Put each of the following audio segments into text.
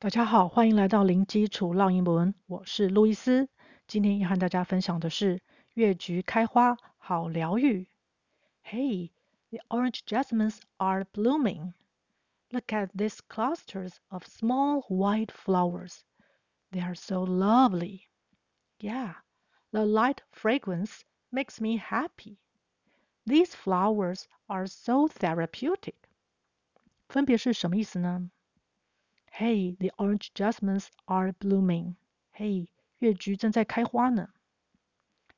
大家好，欢迎来到零基础绕英文，我是路易斯。今天要和大家分享的是月菊开花，好疗愈。Hey, the orange jasmines are blooming. Look at these clusters of small white flowers. They are so lovely. Yeah, the light fragrance makes me happy. These flowers are so therapeutic. 分别是什么意思呢 ？Hey, the orange jasmines are blooming. Hey，月菊正在开花呢。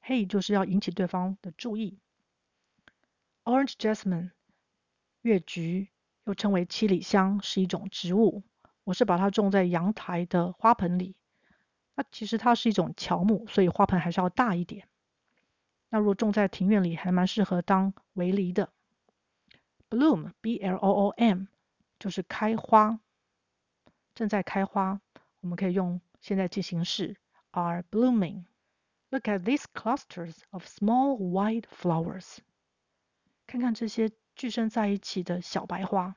Hey 就是要引起对方的注意。Orange jasmine，月菊又称为七里香，是一种植物。我是把它种在阳台的花盆里。那其实它是一种乔木，所以花盆还是要大一点。那如果种在庭院里，还蛮适合当围篱的。Bloom，B-L-O-O-M，就是开花。正在开花，我们可以用现在进行式 are blooming. Look at these clusters of small white flowers. 看看这些聚生在一起的小白花。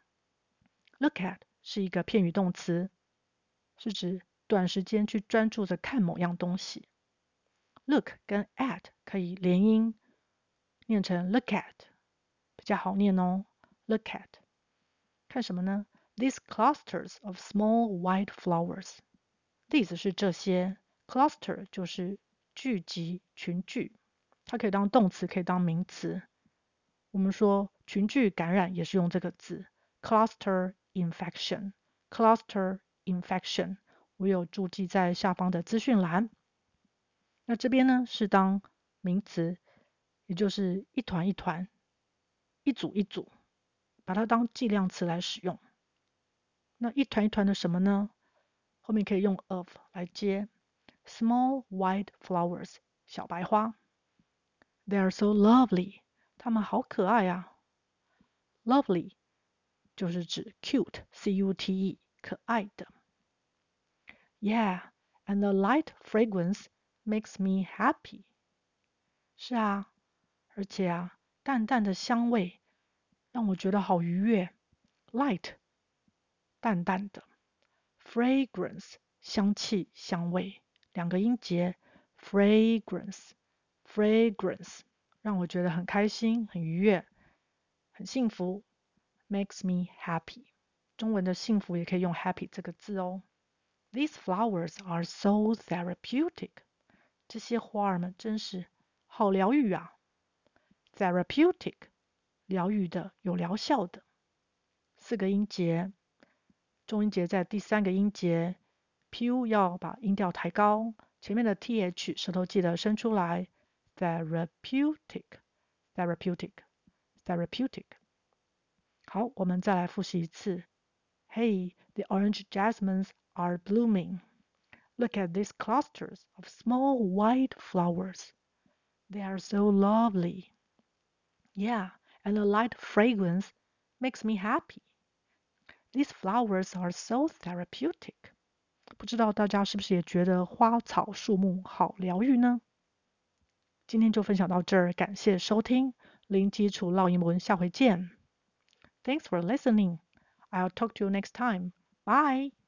Look at 是一个片语动词，是指短时间去专注着看某样东西。Look 跟 at 可以连音，念成 look at，比较好念哦。Look at 看什么呢？These clusters of small white flowers. These 是这些，cluster 就是聚集、群聚，它可以当动词，可以当名词。我们说群聚感染也是用这个字，cluster infection。cluster infection，我有注记在下方的资讯栏。那这边呢是当名词，也就是一团一团、一组一组，把它当计量词来使用。那一团一团的什么呢？后面可以用 of 来接。Small white flowers，小白花。They are so lovely，它们好可爱啊。Lovely 就是指 cute，C-U-T-E，可爱的。Yeah，and the light fragrance makes me happy。是啊，而且啊，淡淡的香味让我觉得好愉悦。Light。 淡淡的，fragrance 香气香味，两个音节，fragrance fragrance 让我觉得很开心很愉悦很幸福，makes me happy。中文的幸福也可以用 happy 这个字哦。These flowers are so therapeutic。这些花儿们真是好疗愈啊。therapeutic 疗愈的有疗效的，四个音节。重音节在第三个音节，pu 要把音调抬高，前面的 th 舌头记得伸出来，therapeutic，therapeutic，therapeutic。好，我们再来复习一次。Hey, the orange jasmines are blooming. Look at these clusters of small white flowers. They are so lovely. Yeah, and the light fragrance makes me happy. These flowers are so therapeutic. 不知道大家是不是也觉得花草树木好疗愈呢？今天就分享到这儿，感谢收听零基础绕英文，下回见。Thanks for listening. I'll talk to you next time. Bye.